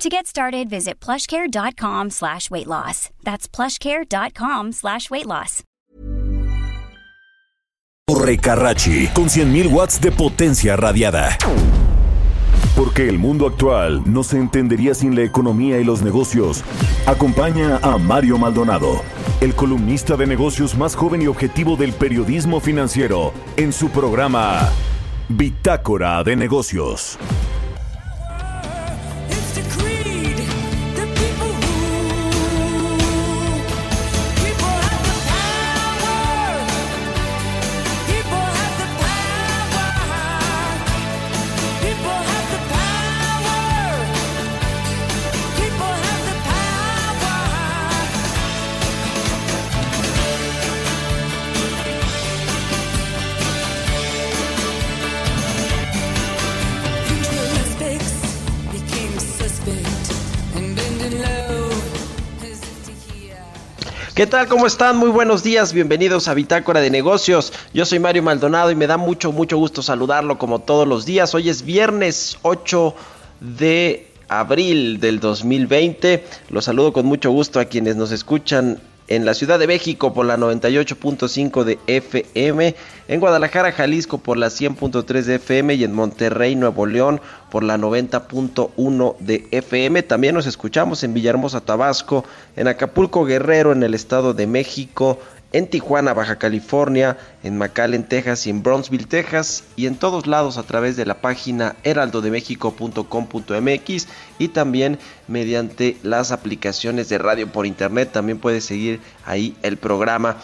To get started, visit plushcare.com slash weight loss. That's plushcare.com slash weight loss. Torre Carrachi, con 100.000 watts de potencia radiada. Porque el mundo actual no se entendería sin la economía y los negocios. Acompaña a Mario Maldonado, el columnista de negocios más joven y objetivo del periodismo financiero, en su programa Bitácora de Negocios. ¿Qué tal? ¿Cómo están? Muy buenos días, bienvenidos a Bitácora de Negocios. Yo soy Mario Maldonado y me da mucho, mucho gusto saludarlo como todos los días. Hoy es viernes 8 de abril del 2020. Los saludo con mucho gusto a quienes nos escuchan en la Ciudad de México por la 98.5 de FM, en Guadalajara, Jalisco por la 100.3 de FM y en Monterrey, Nuevo León por la 90.1 de FM. También nos escuchamos en Villahermosa, Tabasco, en Acapulco, Guerrero, en el Estado de México, en Tijuana, Baja California, en McAllen, Texas y en Brownsville, Texas y en todos lados a través de la página heraldodemexico.com.mx y también mediante las aplicaciones de radio por internet. También puedes seguir ahí el programa.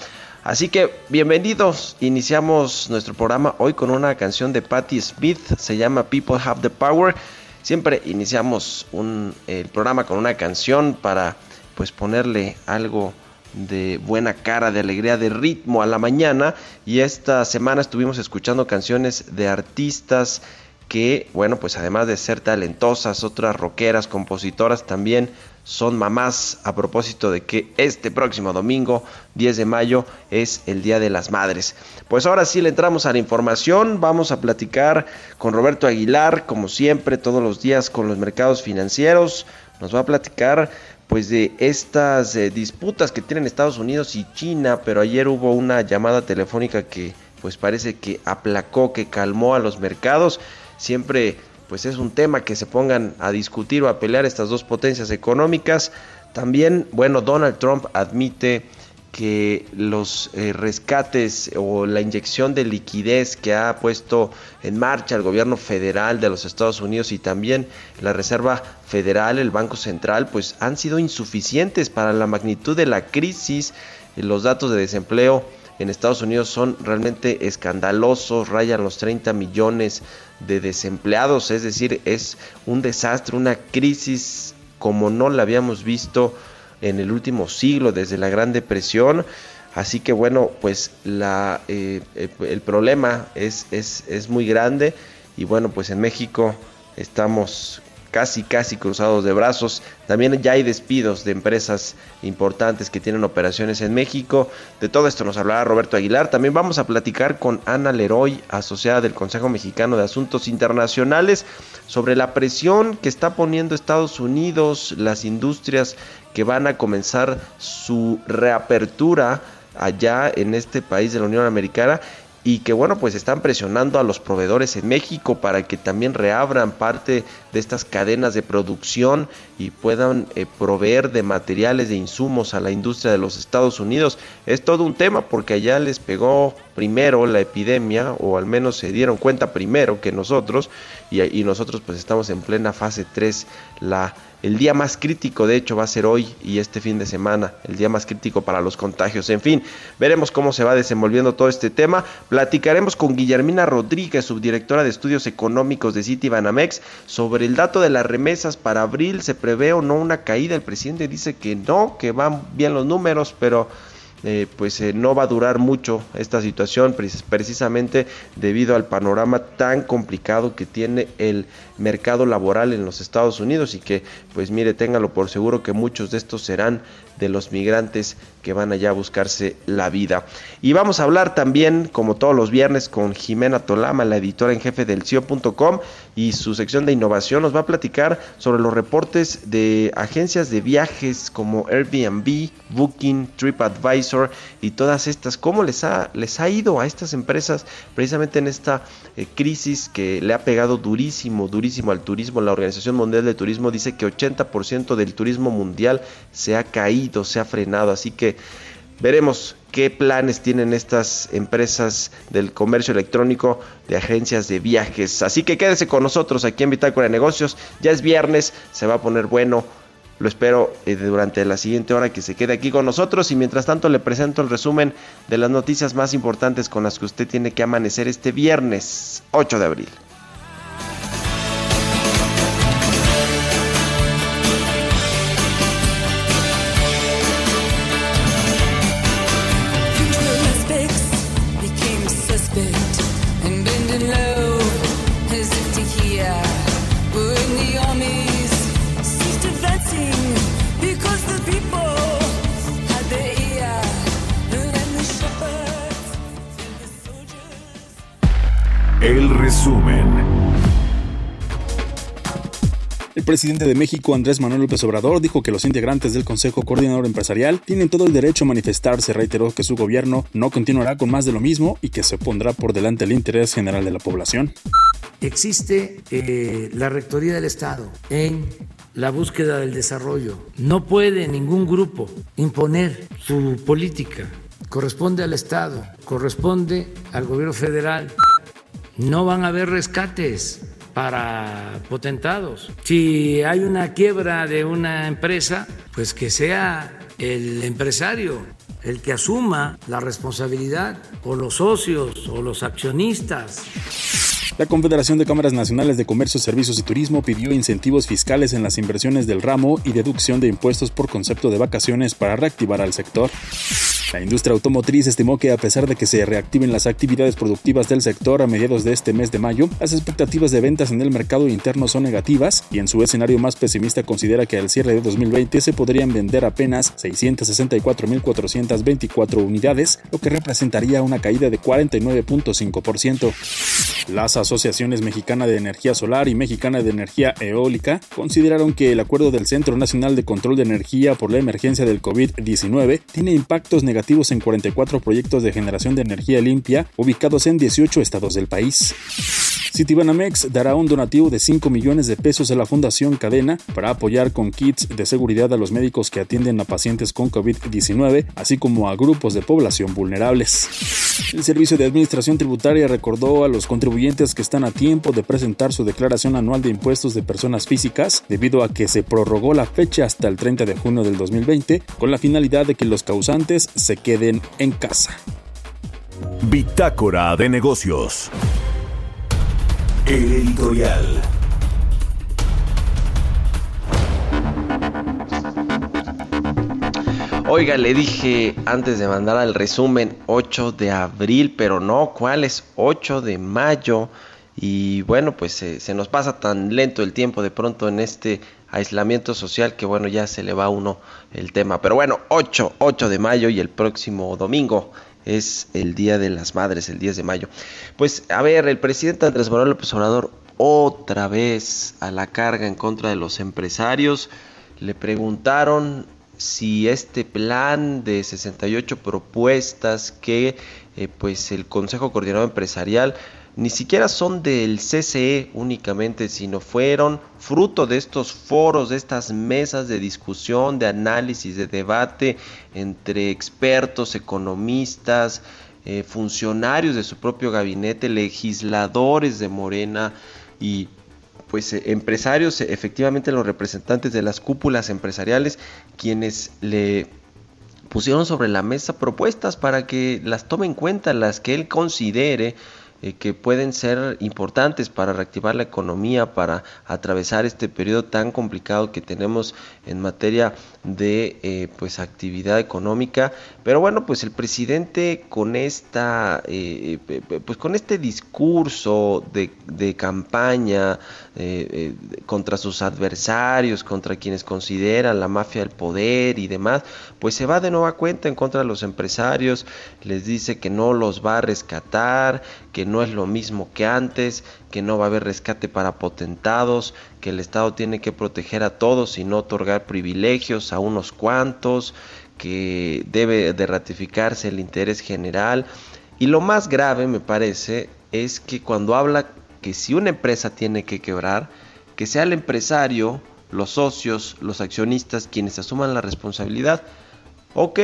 Así que bienvenidos, iniciamos nuestro programa hoy con una canción de Patti Smith, se llama People Have the Power. Siempre iniciamos un- el programa con una canción para pues ponerle algo de buena cara, de alegría, de ritmo a la mañana. Y esta semana estuvimos escuchando canciones de artistas que, bueno, pues además de ser talentosas, otras rockeras, compositoras, también son mamás a propósito de que este próximo domingo, 10 de mayo, es el Día de las Madres. Pues ahora sí le entramos a la información, vamos a platicar con Roberto Aguilar, como siempre, todos los días con los mercados financieros. Nos va a platicar pues de estas eh, disputas que tienen Estados Unidos y China, pero ayer hubo una llamada telefónica que pues parece que aplacó, que calmó a los mercados. Siempre pues es un tema que se pongan a discutir o a pelear estas dos potencias económicas. También, bueno, Donald Trump admite que los eh, rescates o la inyección de liquidez que ha puesto en marcha el gobierno federal de los Estados Unidos y también la Reserva Federal, el Banco Central, pues han sido insuficientes para la magnitud de la crisis. Eh, Los datos de desempleo en Estados Unidos son realmente escandalosos, rayan los 30 millones de desempleados, es decir, es un desastre, una crisis como no la habíamos visto en el último siglo, desde la Gran Depresión. Así que bueno, pues la, eh, eh, el problema es, es, es muy grande y bueno, pues en México estamos casi casi cruzados de brazos. También ya hay despidos de empresas importantes que tienen operaciones en México. De todo esto nos hablará Roberto Aguilar. También vamos a platicar con Ana Leroy, asociada del Consejo Mexicano de Asuntos Internacionales, sobre la presión que está poniendo Estados Unidos, las industrias que van a comenzar su reapertura allá en este país de la Unión Americana y que bueno pues están presionando a los proveedores en México para que también reabran parte de estas cadenas de producción y puedan eh, proveer de materiales de insumos a la industria de los Estados Unidos. Es todo un tema porque allá les pegó primero la epidemia o al menos se dieron cuenta primero que nosotros y, nosotros pues estamos en plena fase 3 la el día más crítico, de hecho, va a ser hoy y este fin de semana, el día más crítico para los contagios. En fin, veremos cómo se va desenvolviendo todo este tema. Platicaremos con Guillermina Rodríguez, subdirectora de estudios económicos de Citibanamex, sobre el dato de las remesas para abril. ¿Se prevé o no una caída? El presidente dice que no, que van bien los números, pero eh, pues eh, no va a durar mucho esta situación precisamente debido al panorama tan complicado que tiene el mercado laboral en los Estados Unidos y que pues mire téngalo por seguro que muchos de estos serán de los migrantes que van allá a buscarse la vida. Y vamos a hablar también, como todos los viernes, con Jimena Tolama, la editora en jefe del CIO.com y su sección de innovación nos va a platicar sobre los reportes de agencias de viajes como Airbnb, Booking, TripAdvisor y todas estas, cómo les ha, les ha ido a estas empresas precisamente en esta eh, crisis que le ha pegado durísimo, durísimo al turismo. La Organización Mundial de Turismo dice que 80% del turismo mundial se ha caído, se ha frenado, así que veremos qué planes tienen estas empresas del comercio electrónico de agencias de viajes. Así que quédese con nosotros aquí en Bitácora de Negocios. Ya es viernes, se va a poner bueno. Lo espero eh, durante la siguiente hora que se quede aquí con nosotros y mientras tanto le presento el resumen de las noticias más importantes con las que usted tiene que amanecer este viernes 8 de abril. El resumen. El presidente de México, Andrés Manuel López Obrador, dijo que los integrantes del Consejo Coordinador Empresarial tienen todo el derecho a manifestarse. Reiteró que su gobierno no continuará con más de lo mismo y que se pondrá por delante el interés general de la población. existe eh, la Rectoría del Estado en la búsqueda del desarrollo. No puede ningún grupo imponer su política. Corresponde al Estado, corresponde al gobierno federal. No van a haber rescates para potentados. Si hay una quiebra de una empresa, pues que sea el empresario el que asuma la responsabilidad, o los socios, o los accionistas. La Confederación de Cámaras Nacionales de Comercio, Servicios y Turismo pidió incentivos fiscales en las inversiones del ramo y deducción de impuestos por concepto de vacaciones para reactivar al sector. La industria automotriz estimó que a pesar de que se reactiven las actividades productivas del sector a mediados de este mes de mayo, las expectativas de ventas en el mercado interno son negativas y en su escenario más pesimista considera que al cierre de 2020 se podrían vender apenas 664.424 unidades, lo que representaría una caída de 49.5%. Las asociaciones Mexicana de Energía Solar y Mexicana de Energía Eólica consideraron que el acuerdo del Centro Nacional de Control de Energía por la emergencia del COVID-19 tiene impactos negativos en 44 proyectos de generación de energía limpia ubicados en 18 estados del país. Citibanamex dará un donativo de 5 millones de pesos a la Fundación Cadena para apoyar con kits de seguridad a los médicos que atienden a pacientes con COVID-19, así como a grupos de población vulnerables. El Servicio de Administración Tributaria recordó a los contribuyentes que están a tiempo de presentar su declaración anual de impuestos de personas físicas, debido a que se prorrogó la fecha hasta el 30 de junio del 2020, con la finalidad de que los causantes se queden en casa. Bitácora de negocios. El editorial. Oiga, le dije antes de mandar al resumen 8 de abril, pero no, ¿cuál es 8 de mayo? Y bueno, pues se nos pasa tan lento el tiempo de pronto en este aislamiento social que bueno, ya se le va a uno el tema. Pero bueno, 8, 8 de mayo y el próximo domingo es el Día de las Madres, el 10 de mayo. Pues a ver, el presidente Andrés Manuel López Obrador otra vez a la carga en contra de los empresarios. Le preguntaron si este plan de 68 propuestas que eh, pues el Consejo Coordinador Empresarial ni siquiera son del CCE únicamente, sino fueron fruto de estos foros, de estas mesas de discusión, de análisis, de debate entre expertos, economistas, eh, funcionarios de su propio gabinete, legisladores de Morena y pues eh, empresarios, efectivamente los representantes de las cúpulas empresariales, quienes le pusieron sobre la mesa propuestas para que las tome en cuenta, las que él considere eh, que pueden ser importantes para reactivar la economía, para atravesar este periodo tan complicado que tenemos en materia de eh, pues actividad económica. Pero bueno, pues el presidente con esta eh, pues con este discurso de, campaña contra sus adversarios, contra quienes consideran la mafia del poder y demás, pues se va de nueva cuenta en contra de los empresarios, les dice que no los va a rescatar, que no es lo mismo que antes, que no va a haber rescate para potentados, que el Estado tiene que proteger a todos y no otorgar privilegios a unos cuantos, que debe de ratificarse el interés general. Y lo más grave, me parece, es que cuando habla que si una empresa tiene que quebrar, que sea el empresario, los socios, los accionistas quienes asuman la responsabilidad. Ok,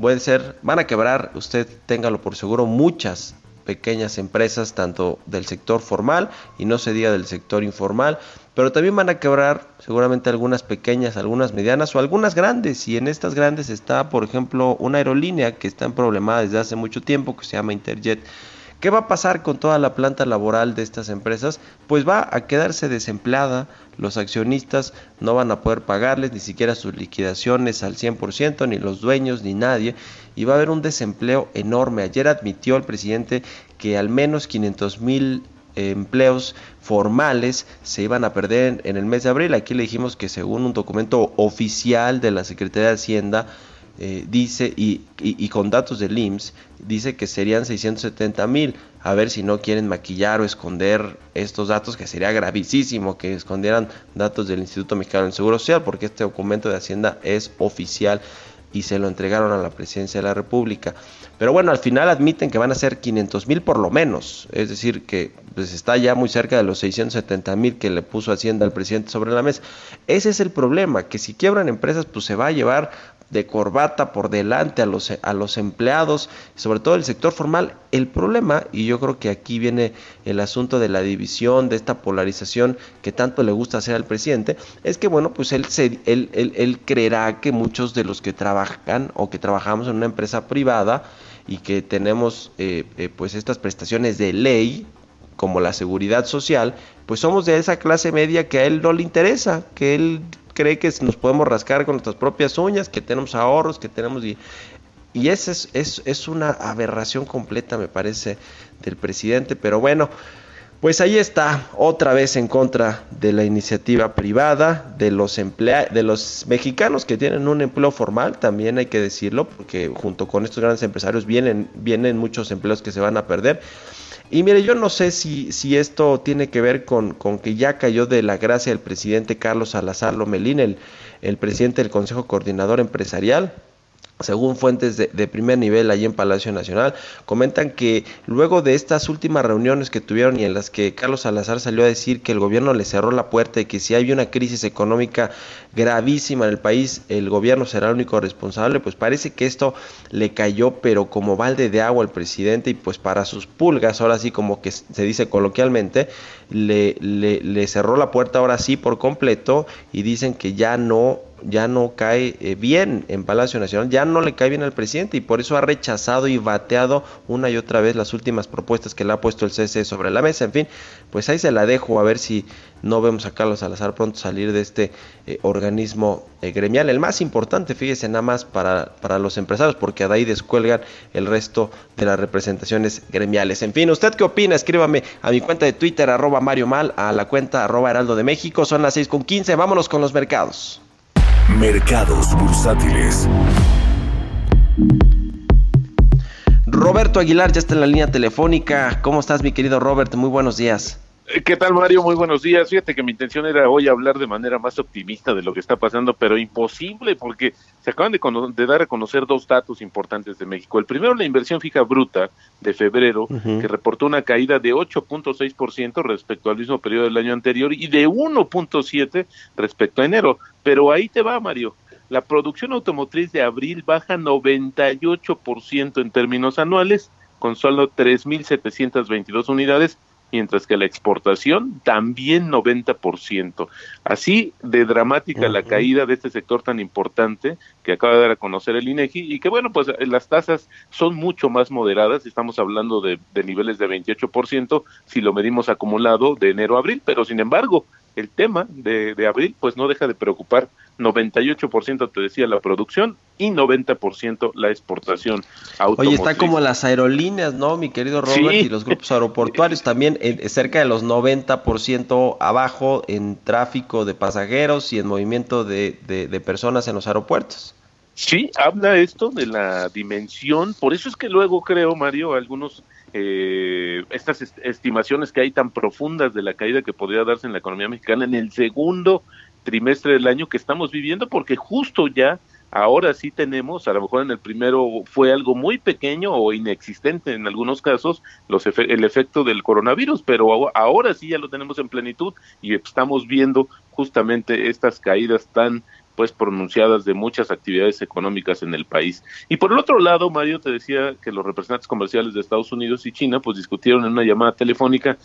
puede ser, van a quebrar, usted téngalo por seguro, muchas pequeñas empresas, tanto del sector formal y no se diga del sector informal, pero también van a quebrar seguramente algunas pequeñas, algunas medianas o algunas grandes. Y en estas grandes está, por ejemplo, una aerolínea que está en problemada desde hace mucho tiempo, que se llama Interjet. ¿Qué va a pasar con toda la planta laboral de estas empresas? Pues va a quedarse desempleada, los accionistas no van a poder pagarles ni siquiera sus liquidaciones al 100%, ni los dueños, ni nadie, y va a haber un desempleo enorme. Ayer admitió el presidente que al menos 500 mil empleos formales se iban a perder en el mes de abril. Aquí le dijimos que según un documento oficial de la Secretaría de Hacienda, eh, dice, y, y, con datos del IMSS, dice que serían 670 mil. A ver si no quieren maquillar o esconder estos datos, que sería gravísimo que escondieran datos del Instituto Mexicano del Seguro Social, porque este documento de Hacienda es oficial y se lo entregaron a la presidencia de la República. Pero bueno, al final admiten que van a ser 500 mil por lo menos, es decir, que pues, está ya muy cerca de los 670 mil que le puso Hacienda al presidente sobre la mesa. Ese es el problema, que si quiebran empresas, pues se va a llevar de corbata por delante a los, a los empleados, sobre todo el sector formal. El problema, y yo creo que aquí viene el asunto de la división, de esta polarización que tanto le gusta hacer al presidente, es que bueno, pues él, se, él, él, creerá que muchos de los que trabajan o que trabajamos en una empresa privada y que tenemos eh, eh, pues estas prestaciones de ley, como la seguridad social, pues somos de esa clase media que a él no le interesa, que él cree que nos podemos rascar con nuestras propias uñas, que tenemos ahorros, que tenemos... Y, y esa es, es, es una aberración completa, me parece, del presidente. Pero bueno, pues ahí está, otra vez en contra de la iniciativa privada, de los emplea de los mexicanos que tienen un empleo formal, también hay que decirlo, porque junto con estos grandes empresarios vienen, vienen muchos empleos que se van a perder. Y mire, yo no sé si, si esto tiene que ver con, con, que ya cayó de la gracia el presidente Carlos Salazar Lomelín, el, el presidente del Consejo Coordinador Empresarial, según fuentes de, primer nivel allí en Palacio Nacional, comentan que luego de estas últimas reuniones que tuvieron y en las que Carlos Salazar salió a decir que el gobierno le cerró la puerta y que si hay una crisis económica gravísima en el país, el gobierno será el único responsable, pues parece que esto le cayó pero como balde de agua al presidente y pues para sus pulgas, ahora sí como que se dice coloquialmente, le, le, le cerró la puerta ahora sí por completo y dicen que ya no ya no cae eh, bien en Palacio Nacional, ya no le cae bien al presidente y por eso ha rechazado y bateado una y otra vez las últimas propuestas que le ha puesto el CC sobre la mesa. En fin, pues ahí se la dejo a ver si no vemos a Carlos Salazar pronto salir de este eh, organismo eh, gremial, el más importante, fíjese nada más para, para los empresarios, porque de ahí descuelgan el resto de las representaciones gremiales. En fin, ¿usted qué opina? Escríbame a mi cuenta de Twitter, arroba Mario Mal, a la cuenta arroba Heraldo de México, son las 6 con 15, vámonos con los mercados. Mercados bursátiles. Roberto Aguilar ya está en la línea telefónica. ¿Cómo estás, mi querido Robert? Muy buenos días. Eh, ¿Qué tal, Mario? Muy buenos días. Fíjate que mi intención era hoy hablar de manera más optimista de lo que está pasando, pero imposible porque se acaban de, dar a conocer dos datos importantes de México. El primero, la inversión fija bruta de febrero, que reportó una caída de 8.6% respecto al mismo periodo del año anterior y de 1.7% respecto a enero. Pero ahí te va, Mario. La producción automotriz de abril baja 98% en términos anuales, con solo 3.722 unidades mientras que la exportación también 90%. Así de dramática la caída de este sector tan importante que acaba de dar a conocer el INEGI y que bueno, pues las tasas son mucho más moderadas, estamos hablando de, de niveles de 28% si lo medimos acumulado de enero a abril, pero sin embargo, el tema de, de abril pues no deja de preocupar 98% te decía la producción y 90% la exportación Oye, está como las aerolíneas, ¿no, mi querido Robert? Y los grupos aeroportuarios también eh, cerca de los 90% abajo en tráfico de pasajeros y en movimiento de, de, personas en los aeropuertos. Sí, habla esto de la dimensión, por eso es que luego creo, Mario, algunos eh, estas estimaciones que hay tan profundas de la caída que podría darse en la economía mexicana en el segundo trimestre del año que estamos viviendo, porque justo ya ahora sí tenemos, a lo mejor en el primero fue algo muy pequeño o inexistente en algunos casos, los el efecto del coronavirus, pero ahora sí ya lo tenemos en plenitud y estamos viendo justamente estas caídas tan pues pronunciadas de muchas actividades económicas en el país. Y por el otro lado, Mario te decía que los representantes comerciales de Estados Unidos y China pues discutieron en una llamada telefónica.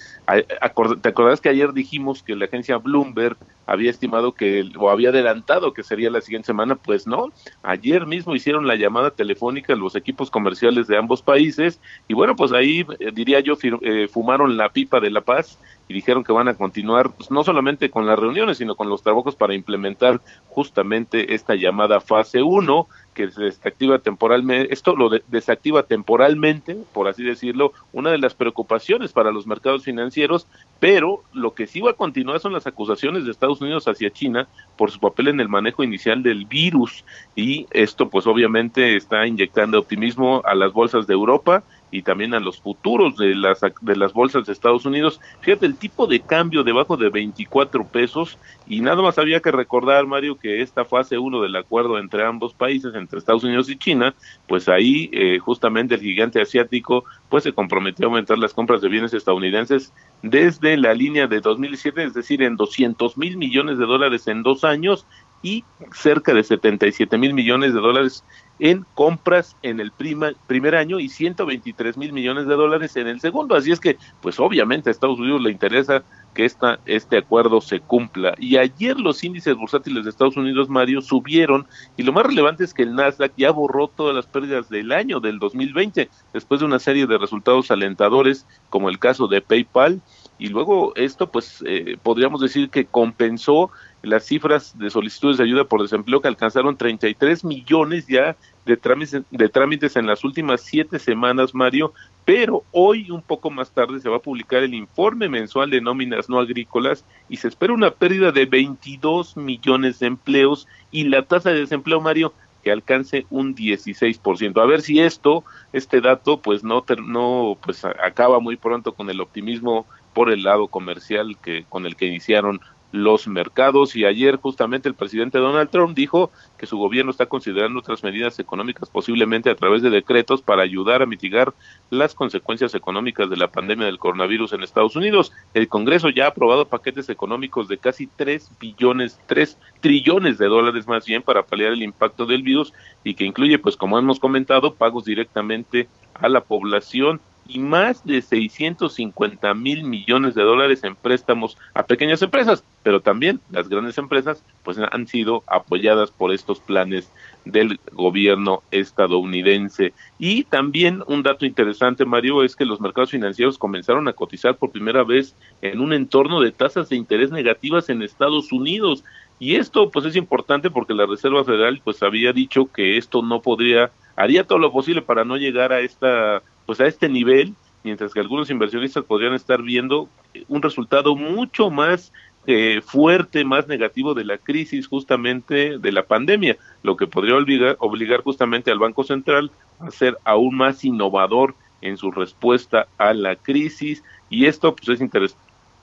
¿Te acordás que ayer dijimos que la agencia Bloomberg había estimado que, o había adelantado que sería la siguiente semana, pues no. Ayer mismo hicieron la llamada telefónica los equipos comerciales de ambos países y bueno, pues ahí eh, diría yo eh, fumaron la pipa de la paz y dijeron que van a continuar pues, no solamente con las reuniones, sino con los trabajos para implementar justamente esta llamada fase 1 que se desactiva temporalmente, esto lo desactiva temporalmente, por así decirlo, una de las preocupaciones para los mercados financieros, pero lo que sí va a continuar son las acusaciones de Estados Unidos hacia China por su papel en el manejo inicial del virus. Y esto pues obviamente está inyectando optimismo a las bolsas de Europa y también a los futuros de las, de las bolsas de Estados Unidos. Fíjate, el tipo de cambio debajo de 24 pesos y nada más había que recordar, Mario, que esta fase 1 del acuerdo entre ambos países, entre Estados Unidos y China, pues ahí eh, justamente el gigante asiático pues se comprometió a aumentar las compras de bienes estadounidenses desde la línea de 2007, es decir, en 200 mil millones de dólares en dos años y cerca de 77 mil millones de dólares en compras en el prima, primer año y 123 mil millones de dólares en el segundo. Así es que, pues obviamente a Estados Unidos le interesa que esta, este acuerdo se cumpla. Y ayer los índices bursátiles de Estados Unidos, Mario, subieron y lo más relevante es que el Nasdaq ya borró todas las pérdidas del año del 2020 después de una serie de resultados alentadores como el caso de PayPal y luego esto pues eh, podríamos decir que compensó las cifras de solicitudes de ayuda por desempleo que alcanzaron 33 millones ya de trámites, de trámites en las últimas siete semanas, Mario, pero hoy, un poco más tarde, se va a publicar el informe mensual de nóminas no agrícolas y se espera una pérdida de 22 millones de empleos y la tasa de desempleo, Mario, que alcance un 16%. A ver si esto, este dato, pues no, no pues acaba muy pronto con el optimismo por el lado comercial que con el que iniciaron los mercados y ayer justamente el presidente Donald Trump dijo que su gobierno está considerando otras medidas económicas posiblemente a través de decretos para ayudar a mitigar las consecuencias económicas de la pandemia del coronavirus en Estados Unidos. El Congreso ya ha aprobado paquetes económicos de casi 3 billones, 3 trillones de dólares más bien para paliar el impacto del virus y que incluye pues como hemos comentado pagos directamente a la población y más de 650 mil millones de dólares en préstamos a pequeñas empresas, pero también las grandes empresas pues han sido apoyadas por estos planes del gobierno estadounidense. Y también un dato interesante, Mario, es que los mercados financieros comenzaron a cotizar por primera vez en un entorno de tasas de interés negativas en Estados Unidos. Y esto pues es importante porque la Reserva Federal pues había dicho que esto no podría, haría todo lo posible para no llegar a esta pues a este nivel, mientras que algunos inversionistas podrían estar viendo un resultado mucho más eh, fuerte, más negativo de la crisis justamente de la pandemia, lo que podría obligar, obligar justamente al Banco Central a ser aún más innovador en su respuesta a la crisis. Y esto pues es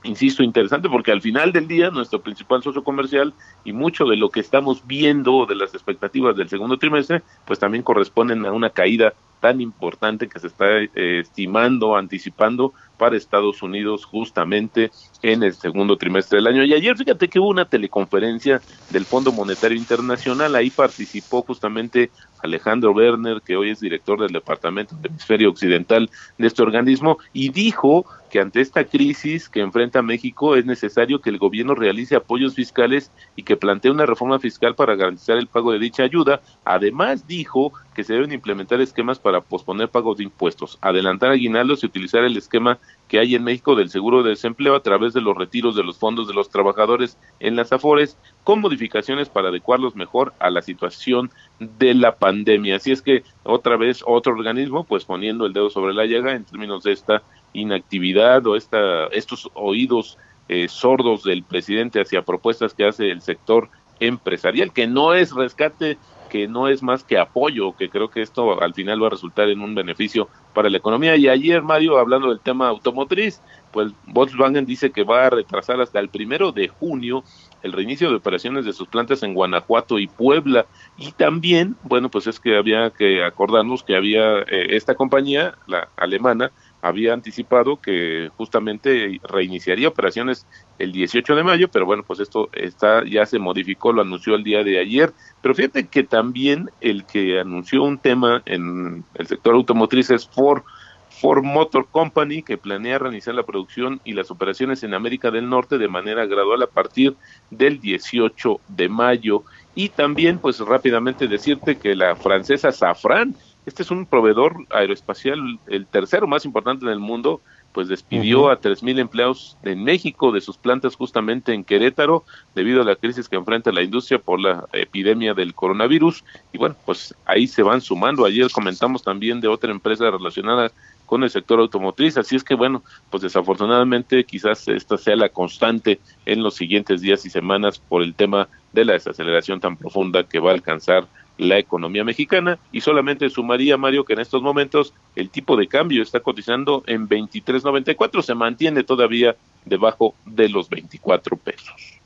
insisto, interesante porque al final del día nuestro principal socio comercial y mucho de lo que estamos viendo de las expectativas del segundo trimestre, pues también corresponden a una caída tan importante que se está eh, estimando, anticipando para Estados Unidos justamente en el segundo trimestre del año. Y ayer fíjate que hubo una teleconferencia del Fondo Monetario Internacional, ahí participó justamente Alejandro Werner, que hoy es director del Departamento de Hemisferio Occidental de este organismo, y dijo que ante esta crisis que enfrenta México es necesario que el gobierno realice apoyos fiscales y que plantee una reforma fiscal para garantizar el pago de dicha ayuda. Además, dijo que se deben implementar esquemas para posponer pagos de impuestos, adelantar aguinaldos y utilizar el esquema que hay en México del seguro de desempleo a través de los retiros de los fondos de los trabajadores en las AFORES, con modificaciones para adecuarlos mejor a la situación de la pandemia. Así es que otra vez otro organismo, pues poniendo el dedo sobre la llaga en términos de esta inactividad o esta, estos oídos eh, sordos del presidente hacia propuestas que hace el sector empresarial, que no es rescate que no es más que apoyo, que creo que esto al final va a resultar en un beneficio para la economía. Y ayer, Mario, hablando del tema automotriz, pues Volkswagen dice que va a retrasar hasta el primero de junio el reinicio de operaciones de sus plantas en Guanajuato y Puebla. Y también, bueno, pues es que había que acordarnos que había eh, esta compañía, la alemana, había anticipado que justamente reiniciaría operaciones el 18 de mayo, pero bueno, pues esto está ya se modificó, lo anunció el día de ayer. Pero fíjate que también el que anunció un tema en el sector automotriz es Ford, Ford Motor Company, que planea reiniciar la producción y las operaciones en América del Norte de manera gradual a partir del 18 de mayo. Y también, pues rápidamente decirte que la francesa Safran este es un proveedor aeroespacial, el tercero más importante en el mundo, pues despidió a tres a 3.000 empleados en México de sus plantas justamente en Querétaro debido a la crisis que enfrenta la industria por la epidemia del coronavirus. Y bueno, pues ahí se van sumando. Ayer comentamos también de otra empresa relacionada con el sector automotriz. Así es que bueno, pues desafortunadamente quizás esta sea la constante en los siguientes días y semanas por el tema de la desaceleración tan profunda que va a alcanzar la economía mexicana y solamente sumaría Mario que en estos momentos el tipo de cambio está cotizando en 23.94, se mantiene todavía debajo de los 24 pesos.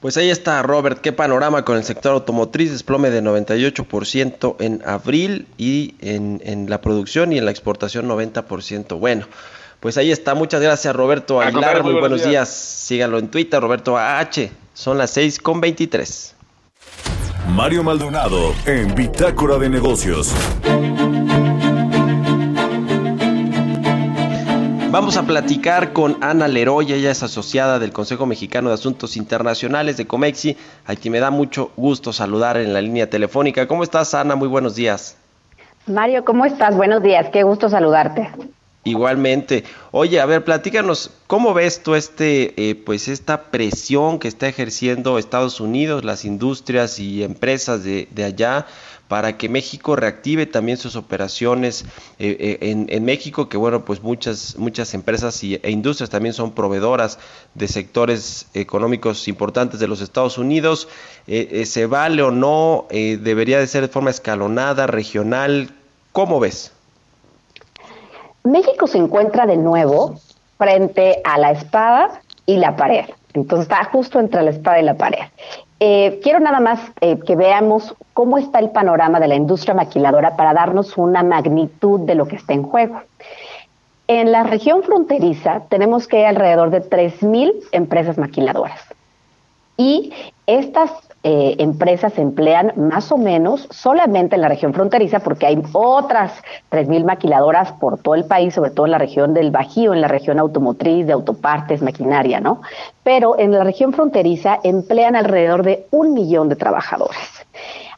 Pues ahí está Robert, qué panorama con el sector automotriz, desplome de 98% en abril y en, en, la producción y en la exportación 90%. Bueno, pues ahí está, muchas gracias Roberto Aguilar, muy, buenos días. días. síganlo en Twitter, Roberto AH, son las 6 con 23. Mario Maldonado en Bitácora de Negocios. Vamos a platicar con Ana Leroy, ella es asociada del Consejo Mexicano de Asuntos Internacionales de Comexi, a quien me da mucho gusto saludar en la línea telefónica. ¿Cómo estás, Ana? Muy buenos días. Mario, ¿cómo estás? Buenos días, qué gusto saludarte. Igualmente. Oye, a ver, platícanos, ¿cómo ves tú este, eh, pues esta presión que está ejerciendo Estados Unidos, las industrias y empresas de, allá, para que México reactive también sus operaciones eh, eh, en, en, México, que bueno, pues muchas, muchas empresas y, e industrias también son proveedoras de sectores económicos importantes de los Estados Unidos. Eh, ¿Se vale o no? ¿Debería de ser de forma escalonada, regional? ¿Cómo ves? México se encuentra de nuevo frente a la espada y la pared. Entonces está justo entre la espada y la pared. Eh, quiero nada más eh, que veamos cómo está el panorama de la industria maquiladora para darnos una magnitud de lo que está en juego. En la región fronteriza tenemos que hay alrededor de 3.000 empresas maquiladoras. Y estas eh, empresas emplean más o menos solamente en la región fronteriza, porque hay otras 3.000 maquiladoras por todo el país, sobre todo en la región del Bajío, en la región automotriz, de autopartes, maquinaria, ¿no? Pero en la región fronteriza emplean alrededor de un millón de trabajadores.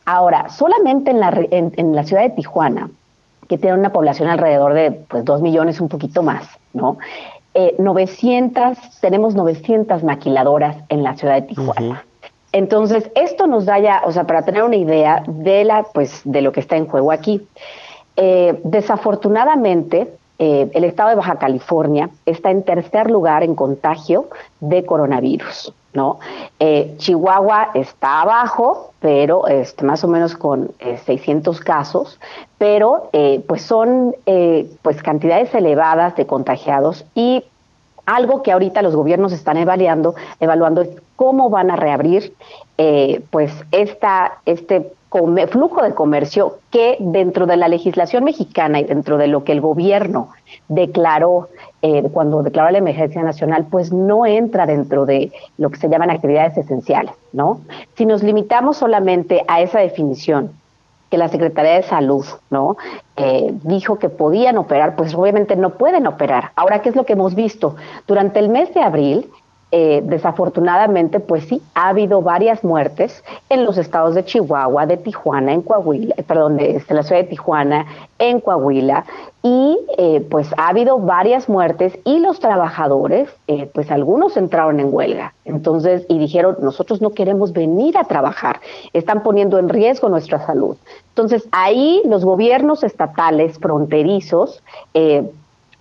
Ahora, solamente en la, en, la ciudad de Tijuana, que tiene una población alrededor de pues, 2 millones, un poquito más, ¿no? Eh, 900, tenemos 900 maquiladoras en la ciudad de Tijuana. Entonces, esto nos da ya, o sea, para tener una idea de la, pues, de lo que está en juego aquí. Eh, desafortunadamente, eh, el estado de Baja California está en tercer lugar en contagio de coronavirus, ¿no? Eh, Chihuahua está abajo, pero este, más o menos con 600 casos, pero pues son pues cantidades elevadas de contagiados y algo que ahorita los gobiernos están evaluando, evaluando es cómo van a reabrir eh, pues esta, este flujo de comercio que dentro de la legislación mexicana y dentro de lo que el gobierno declaró eh, cuando declaró la emergencia nacional, pues no entra dentro de lo que se llaman actividades esenciales, ¿no? Si nos limitamos solamente a esa definición que la Secretaría de Salud, ¿no? Eh, dijo que podían operar, pues obviamente no pueden operar. Ahora, ¿qué es lo que hemos visto? Durante el mes de abril, eh, desafortunadamente, pues sí, ha habido varias muertes en los estados de Chihuahua, de Tijuana, en Coahuila, eh, perdón, de, este, la ciudad de Tijuana, en Coahuila, y eh, pues ha habido varias muertes y los trabajadores, pues algunos entraron en huelga, entonces, y dijeron, nosotros no queremos venir a trabajar, están poniendo en riesgo nuestra salud. Entonces, ahí los gobiernos estatales fronterizos,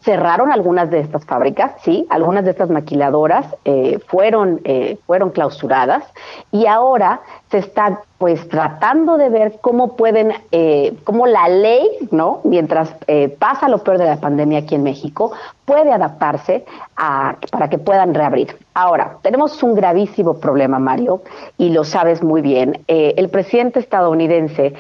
cerraron algunas de estas fábricas, sí, algunas de estas maquiladoras eh, fueron, eh, fueron clausuradas y ahora se está pues tratando de ver cómo pueden, eh, cómo la ley, ¿no? Mientras pasa lo peor de la pandemia aquí en México, puede adaptarse a, para que puedan reabrir. Ahora, tenemos un gravísimo problema, Mario, y lo sabes muy bien. el presidente estadounidense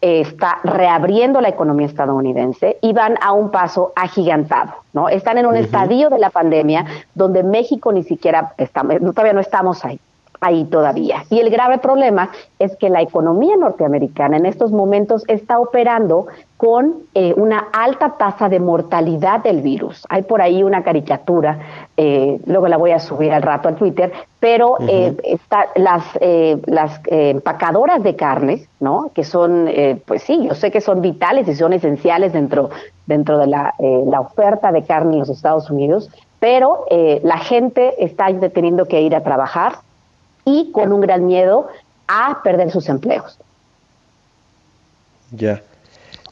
está reabriendo la economía estadounidense y van a un paso agigantado, ¿no? Están en un estadio de la pandemia donde México ni siquiera está, todavía no estamos ahí ahí todavía. Y el grave problema es que la economía norteamericana en estos momentos está operando con eh, una alta tasa de mortalidad del virus. Hay por ahí una caricatura, eh, luego la voy a subir al rato a Twitter, pero eh, está, las, las empacadoras de carne, ¿no? que son, pues sí, yo sé que son vitales y son esenciales dentro, dentro de la, la oferta de carne en los Estados Unidos, pero la gente está teniendo que ir a trabajar, y con un gran miedo a perder sus empleos. Ya.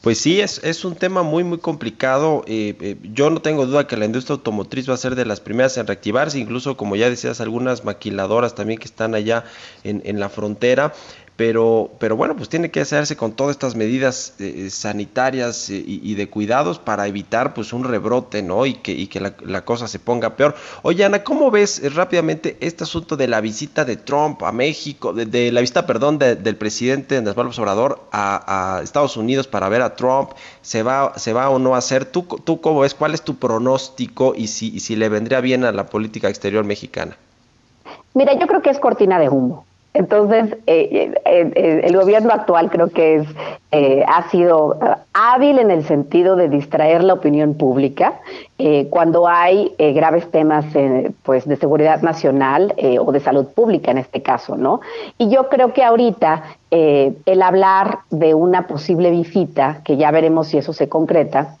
Pues sí, es, es un tema muy, muy complicado. Eh, eh, yo no tengo duda que la industria automotriz va a ser de las primeras en reactivarse, incluso como ya decías, algunas maquiladoras también que están allá en, en la frontera pero, pero bueno, pues tiene que hacerse con todas estas medidas eh, sanitarias eh, y, de cuidados para evitar pues un rebrote, ¿no? Y que, y que la, cosa se ponga peor. Oye, Ana, ¿cómo ves eh, rápidamente este asunto de la visita de Trump a México, de, la visita, perdón, del presidente Andrés Manuel Obrador a, Estados Unidos para ver a Trump? ¿Se va, se va o no a hacer? ¿Tú, tú cómo ves? ¿Cuál es tu pronóstico y si, y si le vendría bien a la política exterior mexicana? Mira, yo creo que es cortina de humo. Entonces, eh, eh, eh, el gobierno actual creo que es, ha sido hábil en el sentido de distraer la opinión pública cuando hay graves temas pues de seguridad nacional o de salud pública en este caso, ¿no? Y yo creo que ahorita el hablar de una posible visita, que ya veremos si eso se concreta,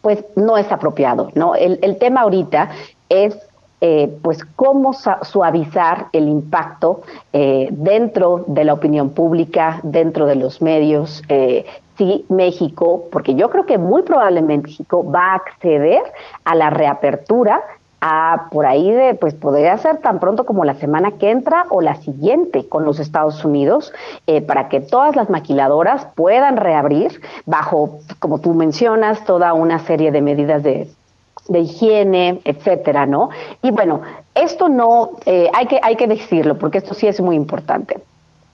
pues no es apropiado, ¿no? El, el tema ahorita es eh, pues cómo suavizar el impacto eh, dentro de la opinión pública, dentro de los medios, eh, si México, porque yo creo que muy probablemente México va a acceder a la reapertura a por ahí de, pues podría ser tan pronto como la semana que entra o la siguiente con los Estados Unidos, para que todas las maquiladoras puedan reabrir bajo, como tú mencionas, toda una serie de medidas de de higiene, etcétera, ¿no? Y bueno, esto no, eh, hay, que, hay que decirlo, porque esto sí es muy importante.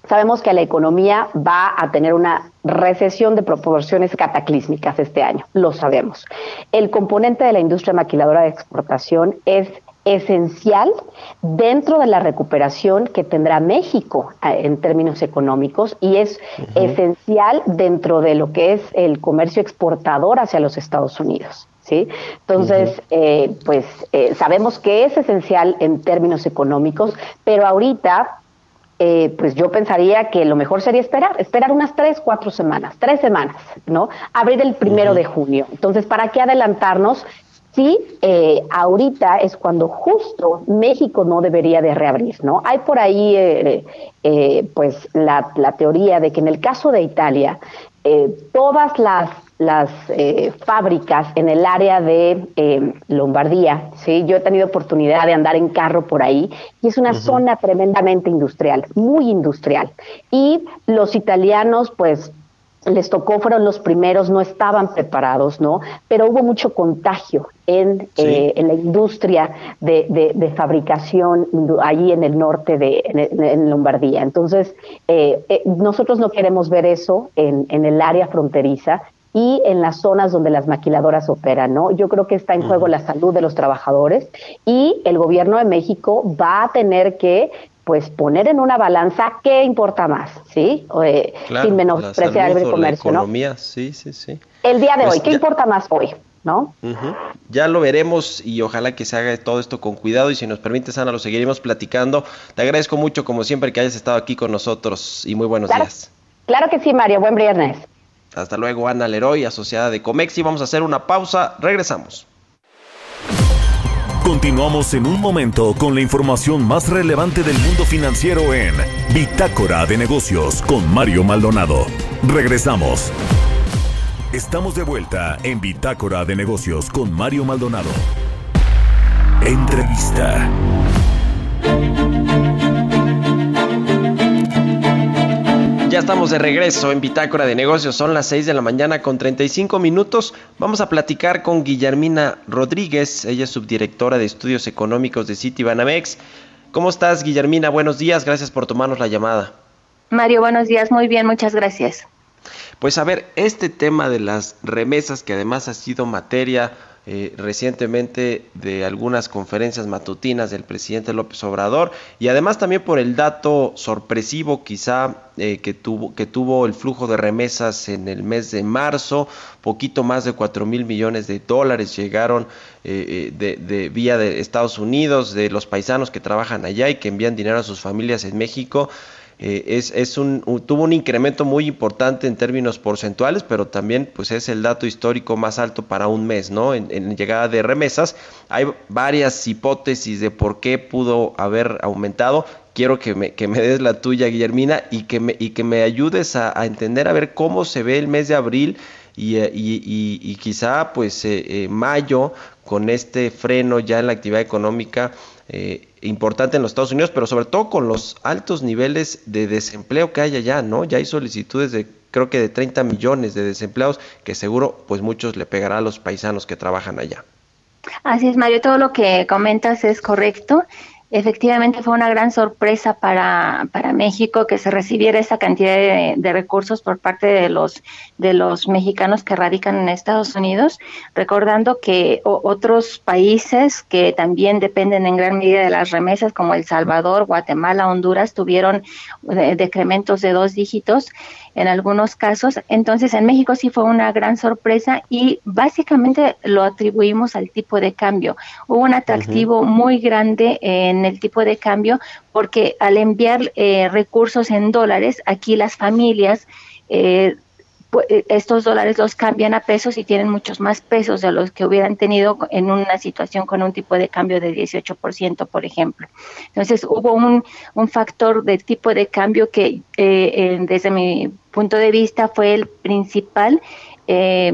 Sabemos que la economía va a tener una recesión de proporciones cataclísmicas este año, lo sabemos. El componente de la industria maquiladora de exportación es esencial dentro de la recuperación que tendrá México eh, en términos económicos y es esencial dentro de lo que es el comercio exportador hacia los Estados Unidos. ¿Sí? Entonces, eh, pues eh, sabemos que es esencial en términos económicos, pero ahorita, eh, pues yo pensaría que lo mejor sería esperar, esperar unas tres, cuatro semanas, tres semanas, ¿no? Abrir el primero de junio. Entonces, ¿para qué adelantarnos? Sí, ahorita es cuando justo México no debería de reabrir, ¿no? Hay por ahí, pues, la, la, teoría de que en el caso de Italia, todas las las eh, fábricas en el área de eh, Lombardía, ¿sí? Yo he tenido oportunidad de andar en carro por ahí y es una zona tremendamente industrial, muy industrial. Y los italianos, pues, les tocó, fueron los primeros, no estaban preparados, ¿no? Pero hubo mucho contagio en, eh, en la industria de, de, fabricación allí en el norte de en, Lombardía. Entonces, nosotros no queremos ver eso en, en el área fronteriza y en las zonas donde las maquiladoras operan, ¿no? Yo creo que está en juego la salud de los trabajadores y el gobierno de México va a tener que pues poner en una balanza qué importa más, ¿sí? Eh, sin menospreciar el comercio, la economía, sí, sí, sí. El día de pues hoy, ¿qué importa más hoy? ¿No? Ya lo veremos y ojalá que se haga todo esto con cuidado y si nos permite, Ana, lo seguiremos platicando. Te agradezco mucho, como siempre, que hayas estado aquí con nosotros y muy buenos días. Claro que sí, Mario. Buen viernes. Hasta luego, Ana Leroy, asociada de Comex. Y vamos a hacer una pausa. Regresamos. Continuamos en un momento con la información más relevante del mundo financiero en Bitácora de Negocios con Mario Maldonado. Regresamos. Estamos de vuelta en Bitácora de Negocios con Mario Maldonado. Entrevista. Ya estamos de regreso en Bitácora de Negocios, son las 6 de la mañana con 35 minutos. Vamos a platicar con Guillermina Rodríguez, ella es subdirectora de estudios económicos de Citibanamex. ¿Cómo estás, Guillermina? Buenos días, gracias por tomarnos la llamada. Mario, buenos días, muy bien, muchas gracias. Pues a ver, este tema de las remesas, que además ha sido materia eh, recientemente de algunas conferencias matutinas del presidente López Obrador y además también por el dato sorpresivo quizá eh, que, tuvo, que tuvo el flujo de remesas en el mes de marzo, poquito más de 4 mil millones de dólares llegaron eh, de, de, vía de Estados Unidos, de los paisanos que trabajan allá y que envían dinero a sus familias en México. Eh, es, es un, tuvo un incremento muy importante en términos porcentuales, pero también pues es el dato histórico más alto para un mes, ¿no? En, llegada de remesas. Hay varias hipótesis de por qué pudo haber aumentado. Quiero que me, que me des la tuya, Guillermina, y que me, y que me ayudes a, entender, a ver cómo se ve el mes de abril y, eh, y, y, quizá pues eh, mayo con este freno ya en la actividad económica eh, importante en los Estados Unidos, pero sobre todo con los altos niveles de desempleo que hay allá, ¿no? Ya hay solicitudes de creo que de 30 millones de desempleados que seguro pues muchos le pegará a los paisanos que trabajan allá. Así es, Mario, todo lo que comentas es correcto. Efectivamente fue una gran sorpresa para, para México que se recibiera esa cantidad de, recursos por parte de los de los mexicanos que radican en Estados Unidos, recordando que otros países que también dependen en gran medida de las remesas, como El Salvador, Guatemala, Honduras, tuvieron eh, decrementos de dos dígitos en algunos casos. Entonces, en México sí fue una gran sorpresa y básicamente lo atribuimos al tipo de cambio. Hubo un atractivo muy grande en el tipo de cambio porque al enviar eh, recursos en dólares, aquí las familias eh, eh, estos dólares los cambian a pesos y tienen muchos más pesos de los que hubieran tenido en una situación con un tipo de cambio de 18%, por ejemplo. Entonces hubo un, un factor de tipo de cambio que eh, desde mi punto de vista fue el principal eh,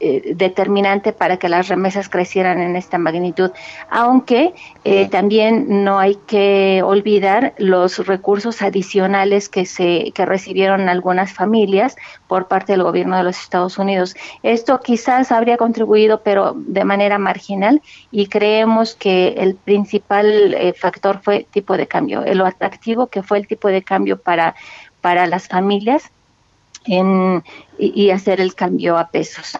eh, determinante para que las remesas crecieran en esta magnitud, aunque eh, también no hay que olvidar los recursos adicionales que se que recibieron algunas familias por parte del gobierno de los Estados Unidos. Esto quizás habría contribuido, pero de manera marginal, y creemos que el principal eh, factor fue tipo de cambio, lo atractivo que fue el tipo de cambio para para las familias en, y hacer el cambio a pesos.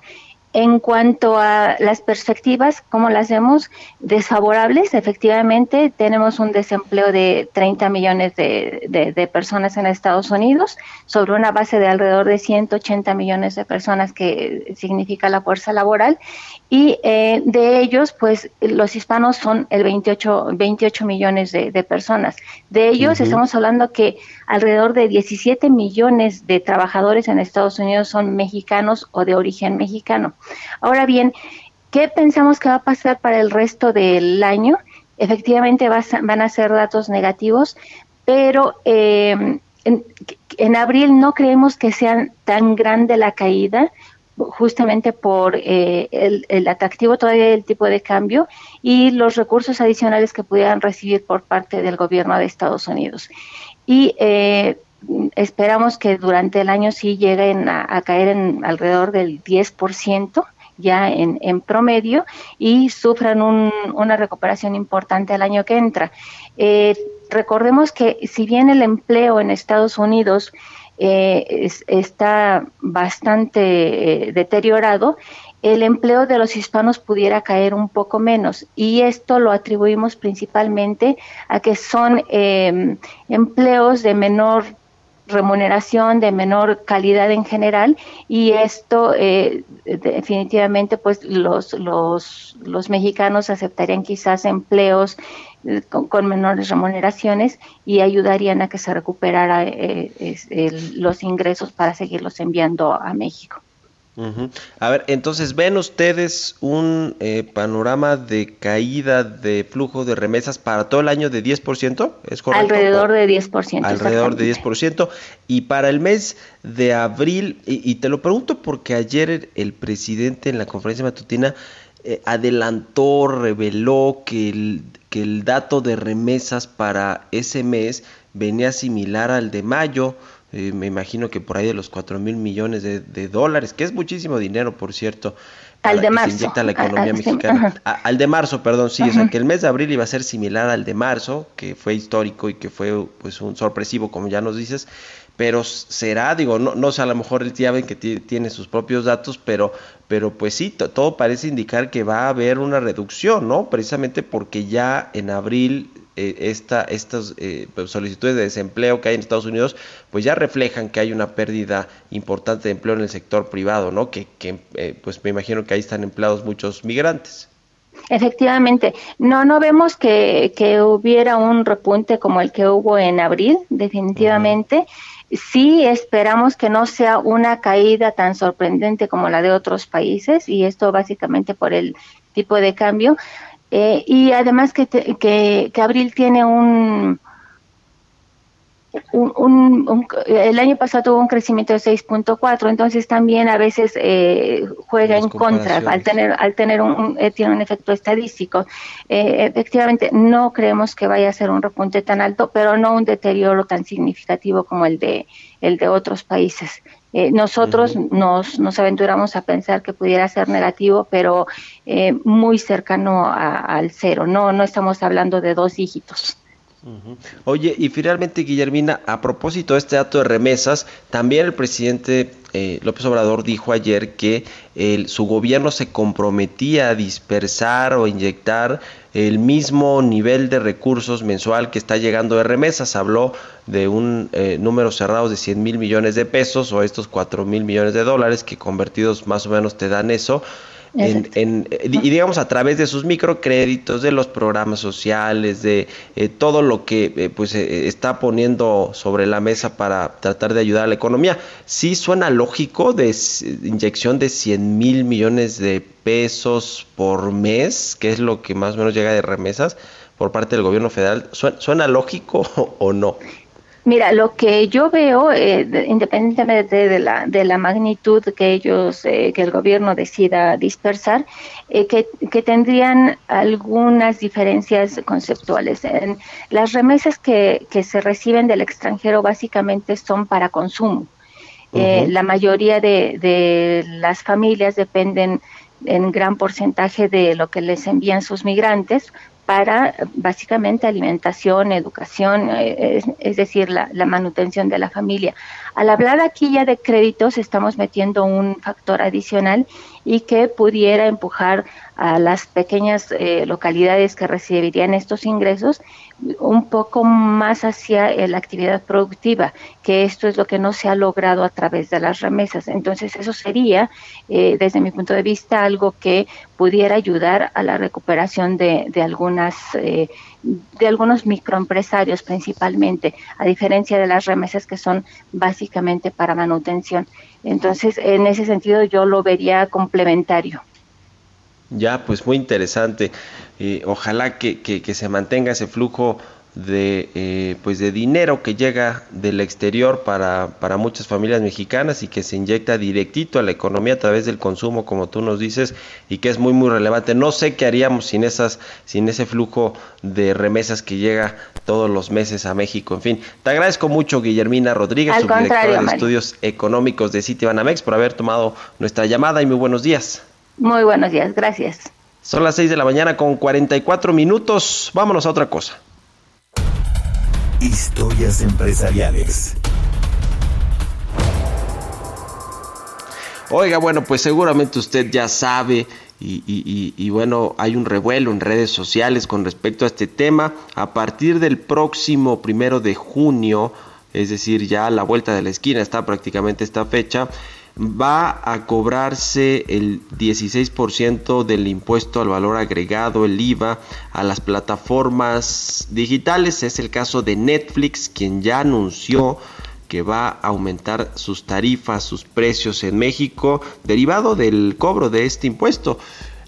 En cuanto a las perspectivas, ¿cómo las vemos? Desfavorables, efectivamente, tenemos un desempleo de 30 millones de, personas en Estados Unidos, sobre una base de alrededor de 180 millones de personas que significa la fuerza laboral, y eh, de ellos, pues los hispanos son el 28, 28 millones de, personas. De ellos estamos hablando que alrededor de 17 millones de trabajadores en Estados Unidos son mexicanos o de origen mexicano. Ahora bien, ¿qué pensamos que va a pasar para el resto del año? Efectivamente van a ser datos negativos, pero em, en, abril no creemos que sea tan grande la caída justamente por eh, el, atractivo todavía del tipo de cambio y los recursos adicionales que pudieran recibir por parte del gobierno de Estados Unidos. Y eh, esperamos que durante el año sí lleguen a, caer en alrededor del 10% ya en, en, promedio y sufran una recuperación importante el año que entra. Eh, recordemos que si bien el empleo en Estados Unidos eh, está bastante eh, deteriorado, el empleo de los hispanos pudiera caer un poco menos. Y esto lo atribuimos principalmente a que son em, empleos de menor remuneración de menor calidad en general y esto eh, definitivamente pues los, los, los mexicanos aceptarían quizás empleos eh, con, menores remuneraciones y ayudarían a que se recuperara eh, los ingresos para seguirlos enviando a México. A ver, entonces, ¿ven ustedes un eh, panorama de caída de flujo de remesas para todo el año de 10%? ¿Es correcto? Alrededor de 10%. Alrededor de 10%. Y para el mes de abril, y, te lo pregunto porque ayer el presidente en la conferencia matutina eh, adelantó, reveló que el, que el dato de remesas para ese mes venía similar al de mayo eh, me imagino que por ahí de los 4 mil millones de, dólares, que es muchísimo dinero, por cierto. Al de marzo. se inyecta la economía mexicana. al de marzo, perdón, sí, o sea que el mes de abril iba a ser similar al de marzo, que fue histórico y que fue pues un sorpresivo, como ya nos dices, pero será, digo, no, no sé, a lo mejor el ya ven que tiene sus propios datos, pero, pero pues sí, todo parece indicar que va a haber una reducción, ¿no? Precisamente porque ya en abril eh, esta, estas eh, pues, solicitudes de desempleo que hay en Estados Unidos, pues ya reflejan que hay una pérdida importante de empleo en el sector privado, ¿no? Que, que eh, pues me imagino que ahí están empleados muchos migrantes. Efectivamente, no, no vemos que, que hubiera un repunte como el que hubo en abril, definitivamente. Sí esperamos que no sea una caída tan sorprendente como la de otros países y esto básicamente por el tipo de cambio, eh, y además que, que, Abril tiene un, un, el año pasado tuvo un crecimiento de 6.4, entonces también a veces eh, juega en contra al tener al tener un, eh, tiene un efecto estadístico. efectivamente, no creemos que vaya a ser un repunte tan alto, pero no un deterioro tan significativo como el de el de otros países. Eh, nosotros nos, nos aventuramos a pensar que pudiera ser negativo, pero eh, muy cercano al cero. No, no estamos hablando de dos dígitos. Oye, y finalmente, Guillermina, a propósito de este dato de remesas, también el presidente eh, López Obrador dijo ayer que su gobierno se comprometía a dispersar o inyectar el mismo nivel de recursos mensual que está llegando de remesas. Habló de un eh, número cerrado de 100 mil millones de pesos o estos 4 mil millones de dólares que convertidos más o menos te dan eso en, y digamos a través de sus microcréditos, de los programas sociales, de eh, todo lo que eh, pues eh, está poniendo sobre la mesa para tratar de ayudar a la economía. Sí suena lógico de inyección de 100 mil millones de pesos por mes, que es lo que más o menos llega de remesas por parte del gobierno federal. ¿Suena, lógico o no? Mira, lo que yo veo, eh, independientemente de la, de la magnitud que ellos, eh, que el gobierno decida dispersar, eh, que, que, tendrían algunas diferencias conceptuales. En las remesas que, que se reciben del extranjero básicamente son para consumo. la mayoría de, de las familias dependen en gran porcentaje de lo que les envían sus migrantes para básicamente alimentación, educación, eh, es, decir, la, manutención de la familia. Al hablar aquí ya de créditos, estamos metiendo un factor adicional y que pudiera empujar a las pequeñas eh, localidades que recibirían estos ingresos un poco más hacia eh, la actividad productiva, que esto es lo que no se ha logrado a través de las remesas. Entonces, eso sería, eh, desde mi punto de vista, algo que pudiera ayudar a la recuperación de, de algunas eh, de algunos microempresarios principalmente, a diferencia de las remesas que son básicamente para manutención. Entonces, en ese sentido, yo lo vería complementario. Ya, pues muy interesante. Eh, ojalá que, que, se mantenga ese flujo de eh, pues de dinero que llega del exterior para, para muchas familias mexicanas y que se inyecta directito a la economía a través del consumo como tú nos dices y que es muy muy relevante. No sé qué haríamos sin esas sin ese flujo de remesas que llega todos los meses a México. En fin te agradezco mucho Guillermina Rodríguez subdirectora de estudios económicos de Citibanamex por haber tomado nuestra llamada y muy buenos días muy buenos días, gracias. Son las 6 de la mañana con 44 minutos. Vámonos a otra cosa. Historias empresariales. Oiga, bueno, pues seguramente usted ya sabe y, y, y, bueno, hay un revuelo en redes sociales con respecto a este tema. A partir del próximo primero de junio, es decir, ya a la vuelta de la esquina está prácticamente esta fecha, va a cobrarse el 16% del impuesto al valor agregado, el IVA, a las plataformas digitales. Es el caso de Netflix, quien ya anunció que va a aumentar sus tarifas, sus precios en México, derivado del cobro de este impuesto.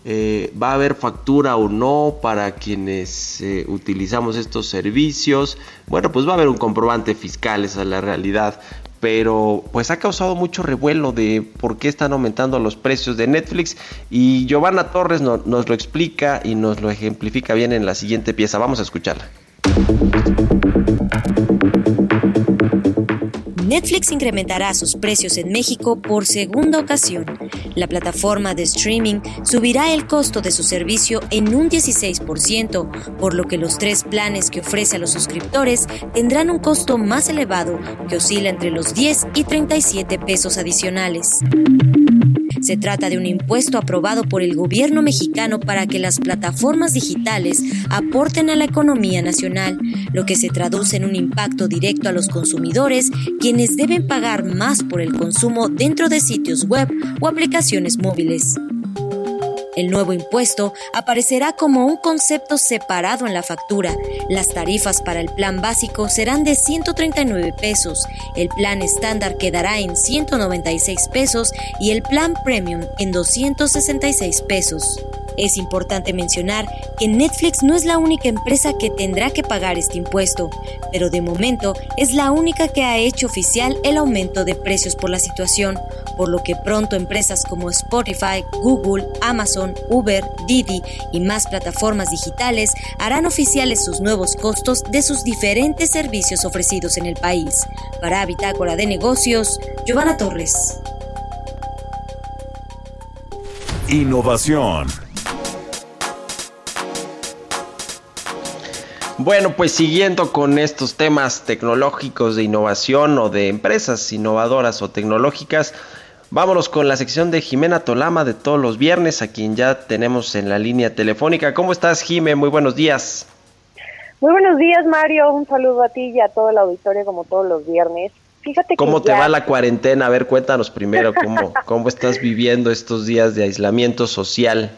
Eh, va a haber factura o no para quienes eh, utilizamos estos servicios. Bueno, pues va a haber un comprobante fiscal, esa es la realidad. Pero pues ha causado mucho revuelo de por qué están aumentando los precios de Netflix. Y Giovanna Torres nos lo explica y nos lo ejemplifica bien en la siguiente pieza. Vamos a escucharla. Netflix incrementará sus precios en México por segunda ocasión. La plataforma de streaming subirá el costo de su servicio en un 16%, por lo que los tres planes que ofrece a los suscriptores tendrán un costo más elevado que oscila entre los 10 y 37 pesos adicionales. Se trata de un impuesto aprobado por el gobierno mexicano para que las plataformas digitales aporten a la economía nacional, lo que se traduce en un impacto directo a los consumidores, quienes deben pagar más por el consumo dentro de sitios web o aplicaciones móviles. El nuevo impuesto aparecerá como un concepto separado en la factura. Las tarifas para el plan básico serán de 139 pesos, el plan estándar quedará en 196 pesos y el plan premium en 266 pesos. Es importante mencionar que Netflix no es la única empresa que tendrá que pagar este impuesto, pero de momento es la única que ha hecho oficial el aumento de precios por la situación, por lo que pronto empresas como Spotify, Google, Amazon, Uber, Didi y más plataformas digitales harán oficiales sus nuevos costos de sus diferentes servicios ofrecidos en el país. Para Bitácora de Negocios, Giovanna Torres. Innovación. Bueno, pues siguiendo con estos temas tecnológicos de innovación o de empresas innovadoras o tecnológicas, vámonos con la sección de Jimena Tolama de todos los viernes, a quien ya tenemos en la línea telefónica. ¿Cómo estás, Jime? Muy buenos días. Muy buenos días, Mario. Un saludo a ti y a todo el auditorio como todos los viernes. Fíjate ¿Cómo te va la cuarentena? A ver, cuéntanos primero cómo, cómo estás viviendo estos días de aislamiento social.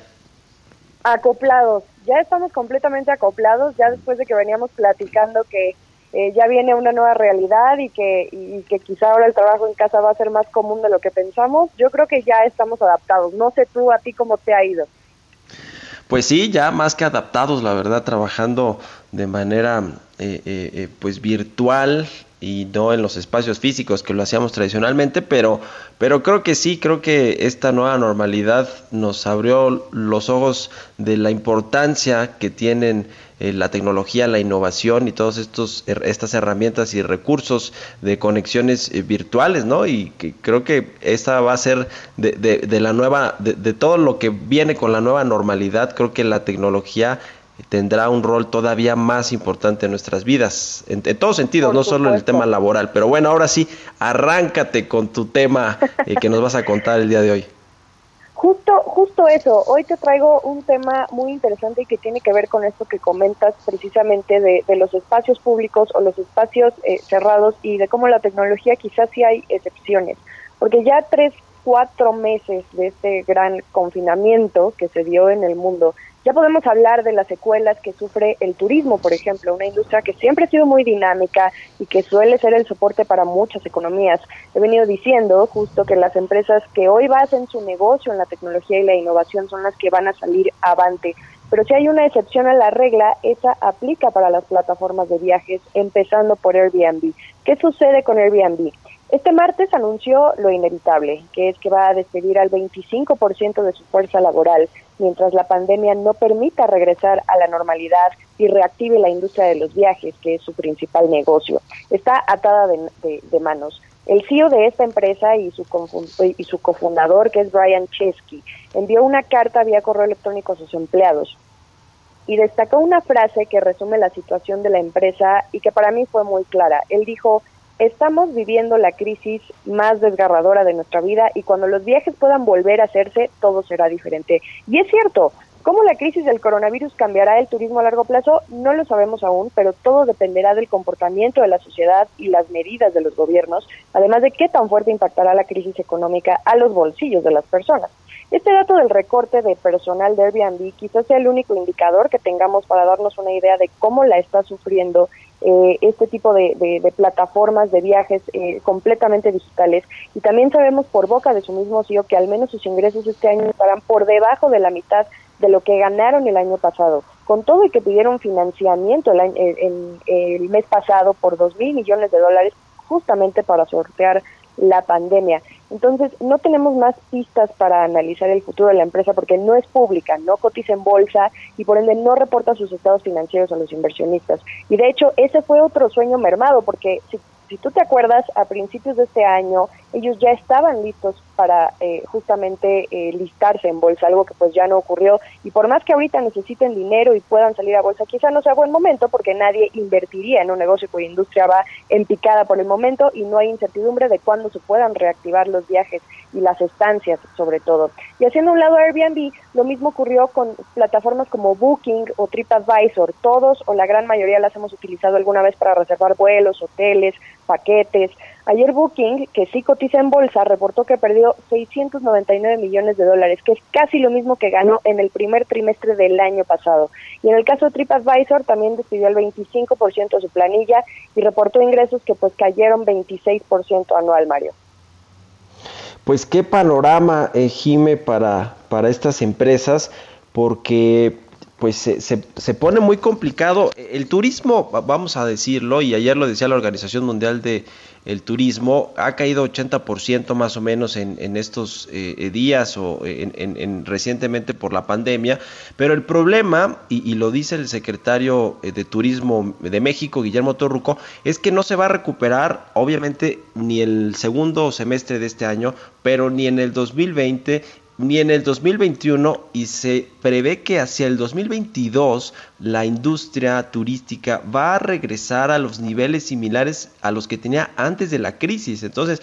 Acoplados, ya estamos completamente acoplados, ya después de que veníamos platicando que eh, ya viene una nueva realidad y que, y que quizá ahora el trabajo en casa va a ser más común de lo que pensamos, yo creo que ya estamos adaptados. No sé tú a ti cómo te ha ido. Pues sí, ya más que adaptados, la verdad, trabajando de manera eh, eh, pues virtual y no en los espacios físicos que lo hacíamos tradicionalmente, pero, pero creo que sí, creo que esta nueva normalidad nos abrió los ojos de la importancia que tienen eh, la tecnología, la innovación y todas estas herramientas y recursos de conexiones eh, virtuales, ¿no? Y que creo que esta va a ser de, de la nueva, de, de todo lo que viene con la nueva normalidad, creo que la tecnología tendrá un rol todavía más importante en nuestras vidas, en, todos sentidos, no solo en el tema laboral. Pero bueno, ahora sí, arráncate con tu tema eh, que nos vas a contar el día de hoy. Justo, justo eso. Hoy te traigo un tema muy interesante y que tiene que ver con esto que comentas precisamente de, los espacios públicos o los espacios eh, cerrados y de cómo la tecnología quizás sí hay excepciones. Porque ya tres, cuatro meses de este gran confinamiento que se dio en el mundo, ya podemos hablar de las secuelas que sufre el turismo, por ejemplo, una industria que siempre ha sido muy dinámica y que suele ser el soporte para muchas economías. He venido diciendo justo que las empresas que hoy basan su negocio en la tecnología y la innovación son las que van a salir avante. Pero si hay una excepción a la regla, esa aplica para las plataformas de viajes, empezando por Airbnb. ¿Qué sucede con Airbnb? Este martes anunció lo inevitable, que es que va a despedir al 25% de su fuerza laboral mientras la pandemia no permita regresar a la normalidad y reactive la industria de los viajes, que es su principal negocio. Está atada de, manos. El CEO de esta empresa y su, y su cofundador, que es Brian Chesky, envió una carta vía correo electrónico a sus empleados y destacó una frase que resume la situación de la empresa y que para mí fue muy clara. Él dijo, estamos viviendo la crisis más desgarradora de nuestra vida y cuando los viajes puedan volver a hacerse, todo será diferente. Y es cierto, ¿Cómo la crisis del coronavirus cambiará el turismo a largo plazo? No lo sabemos aún, pero todo dependerá del comportamiento de la sociedad y las medidas de los gobiernos, además de qué tan fuerte impactará la crisis económica a los bolsillos de las personas. Este dato del recorte de personal de Airbnb quizás sea el único indicador que tengamos para darnos una idea de cómo la está sufriendo eh, este tipo de, plataformas de viajes eh, completamente digitales. Y también sabemos por boca de su mismo CEO que al menos sus ingresos este año estarán por debajo de la mitad de lo que ganaron el año pasado, con todo y que pidieron financiamiento el, el, el mes pasado por dos mil millones de dólares justamente para sortear la pandemia. Entonces, no tenemos más pistas para analizar el futuro de la empresa porque no es pública, no cotiza en bolsa y por ende no reporta sus estados financieros a los inversionistas. Y de hecho, ese fue otro sueño mermado porque si si tú te acuerdas, a principios de este año ellos ya estaban listos para eh, justamente eh, listarse en bolsa, algo que pues ya no ocurrió. Y por más que ahorita necesiten dinero y puedan salir a bolsa, quizá no sea buen momento porque nadie invertiría en un negocio cuya industria va en picada por el momento y no hay incertidumbre de cuándo se puedan reactivar los viajes y las estancias sobre todo. Y haciendo un lado Airbnb, lo mismo ocurrió con plataformas como Booking o TripAdvisor. Todos o la gran mayoría las hemos utilizado alguna vez para reservar vuelos, hoteles, paquetes. Ayer Booking, que sí cotiza en bolsa, reportó que perdió 699 millones de dólares, que es casi lo mismo que ganó en el primer trimestre del año pasado. Y en el caso de TripAdvisor también despidió el 25% de su planilla y reportó ingresos que pues cayeron 26% anual, Mario. Pues qué panorama, eh, Jime, para, para estas empresas, porque pues se, se, pone muy complicado. El turismo, vamos a decirlo, y ayer lo decía la Organización Mundial de el Turismo, ha caído 80% más o menos en, en estos eh, días o en, recientemente por la pandemia. Pero el problema, y, lo dice el secretario eh, de Turismo de México, Guillermo Torruco, es que no se va a recuperar, obviamente, ni el segundo semestre de este año, pero ni en el 2020 ni en el 2021 y se prevé que hacia el 2022 la industria turística va a regresar a los niveles similares a los que tenía antes de la crisis. Entonces,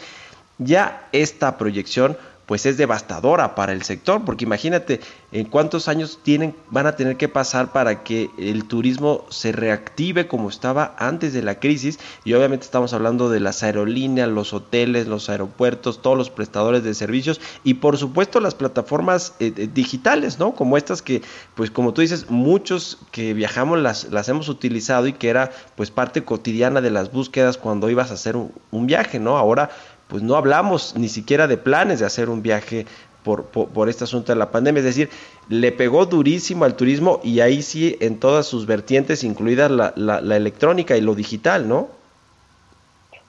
ya esta proyección pues es devastadora para el sector, porque imagínate en cuántos años tienen, van a tener que pasar para que el turismo se reactive como estaba antes de la crisis, y obviamente estamos hablando de las aerolíneas, los hoteles, los aeropuertos, todos los prestadores de servicios, y por supuesto las plataformas eh, eh, digitales, ¿no? Como estas que, pues como tú dices, muchos que viajamos las, las hemos utilizado y que era pues parte cotidiana de las búsquedas cuando ibas a hacer un, un viaje, ¿no? Ahora pues no hablamos ni siquiera de planes de hacer un viaje por, por, este asunto de la pandemia. Es decir, le pegó durísimo al turismo y ahí sí en todas sus vertientes, incluida la, la, electrónica y lo digital, ¿no?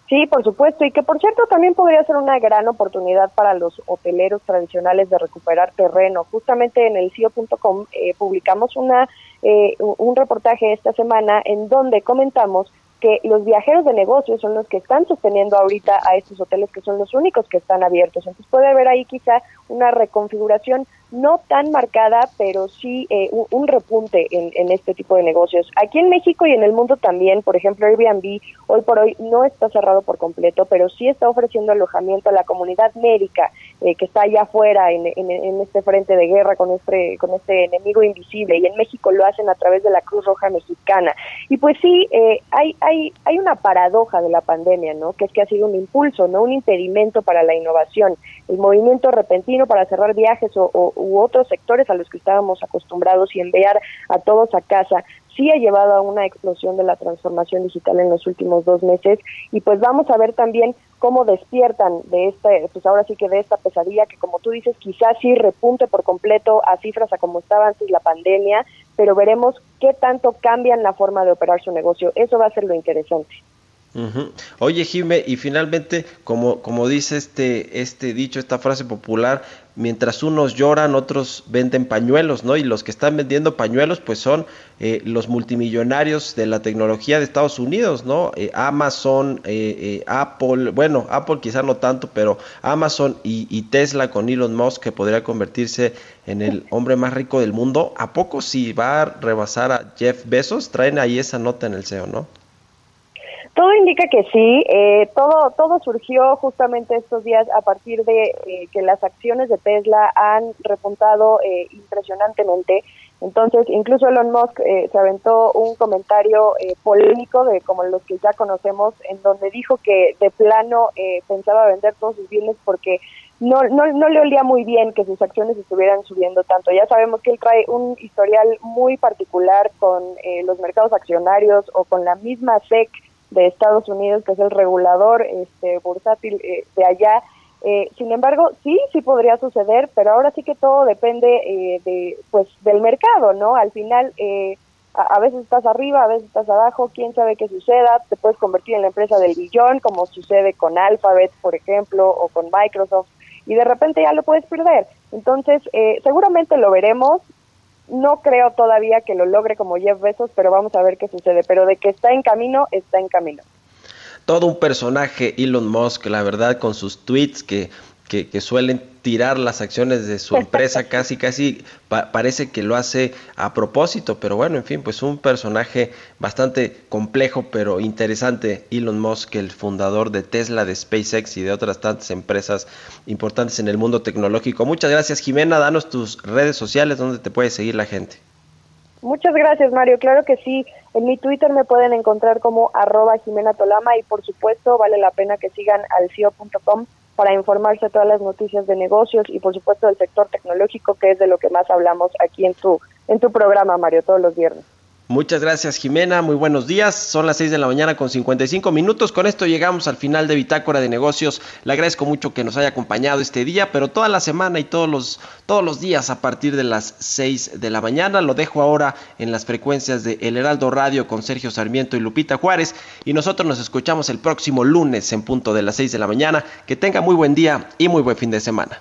Sí, por supuesto, y que por cierto también podría ser una gran oportunidad para los hoteleros tradicionales de recuperar terreno. Justamente en el CIO.com eh, publicamos una, eh, un reportaje esta semana en donde comentamos que los viajeros de negocios son los que están sosteniendo ahorita a estos hoteles que son los únicos que están abiertos. Entonces puede haber ahí quizá una reconfiguración no tan marcada, pero sí eh, un, repunte en, este tipo de negocios. Aquí en México y en el mundo también, por ejemplo, Airbnb hoy por hoy no está cerrado por completo, pero sí está ofreciendo alojamiento a la comunidad médica eh, que está allá afuera en, este frente de guerra con este, con este enemigo invisible. Y en México lo hacen a través de la Cruz Roja Mexicana. Y pues sí, eh, hay, hay, hay una paradoja de la pandemia, ¿no? Que es que ha sido un impulso, no un impedimento para la innovación. El movimiento repentino para cerrar viajes o u otros sectores a los que estábamos acostumbrados y enviar a todos a casa sí ha llevado a una explosión de la transformación digital en los últimos dos meses y pues vamos a ver también cómo despiertan de este, pues ahora sí que de esta pesadilla que como tú dices quizás sí repunte por completo a cifras a como estaba antes la pandemia, pero veremos qué tanto cambian la forma de operar su negocio. Eso va a ser lo interesante. Oye, Jime, y finalmente, como, como dice este, este dicho, esta frase popular, mientras unos lloran, otros venden pañuelos, ¿no? Y los que están vendiendo pañuelos, pues son eh, los multimillonarios de la tecnología de Estados Unidos, ¿no? Eh, Amazon, eh, Apple, bueno, Apple quizá no tanto, pero Amazon y, y, Tesla con Elon Musk, que podría convertirse en el hombre más rico del mundo. ¿A poco si va a rebasar a Jeff Bezos? Traen ahí esa nota en el SEO, ¿no? Todo indica que sí. Eh, todo todo surgió justamente estos días a partir de eh, que las acciones de Tesla han repuntado eh, impresionantemente. Entonces, incluso Elon Musk se aventó un comentario polémico de como los que ya conocemos, en donde dijo que de plano pensaba vender todos sus bienes porque no, no, no le olía muy bien que sus acciones estuvieran subiendo tanto. Ya sabemos que él trae un historial muy particular con los mercados accionarios o con la misma SEC de Estados Unidos, que es el regulador este, bursátil eh, de allá. Eh, sin embargo, sí, sí podría suceder, pero ahora sí que todo depende eh, de, pues, del mercado, ¿no? Al final, a, a, veces estás arriba, a veces estás abajo, quién sabe qué suceda, te puedes convertir en la empresa del billón, como sucede con Alphabet, por ejemplo, o con Microsoft, y de repente ya lo puedes perder. Entonces, seguramente lo veremos, no creo todavía que lo logre como Jeff Bezos, pero vamos a ver qué sucede. Pero de que está en camino, está en camino. Todo un personaje Elon Musk, la verdad, con sus tweets que que, suelen tirar las acciones de su empresa casi casi parece que lo hace a propósito pero bueno en fin pues un personaje bastante complejo pero interesante. Elon Musk el fundador de Tesla de SpaceX y de otras tantas empresas importantes en el mundo tecnológico. Muchas gracias Jimena. Danos tus redes sociales donde te puede seguir la gente. Muchas gracias Mario, claro que sí. En mi Twitter me pueden encontrar como arroba Jimena Tolama y por supuesto vale la pena que sigan al CIO.com para informarse de todas las noticias de negocios y por supuesto del sector tecnológico, que es de lo que más hablamos aquí en tu, en tu programa, Mario, todos los viernes. Muchas gracias Jimena, muy buenos días. Son las 6 de la mañana con 55 minutos. Con esto llegamos al final de Bitácora de Negocios. Le agradezco mucho que nos haya acompañado este día, pero toda la semana y todos los, todos los días a partir de las 6 de la mañana. Lo dejo ahora en las frecuencias de El Heraldo Radio con Sergio Sarmiento y Lupita Juárez. Y nosotros nos escuchamos el próximo lunes en punto de las 6 de la mañana. Que tenga muy buen día y muy buen fin de semana.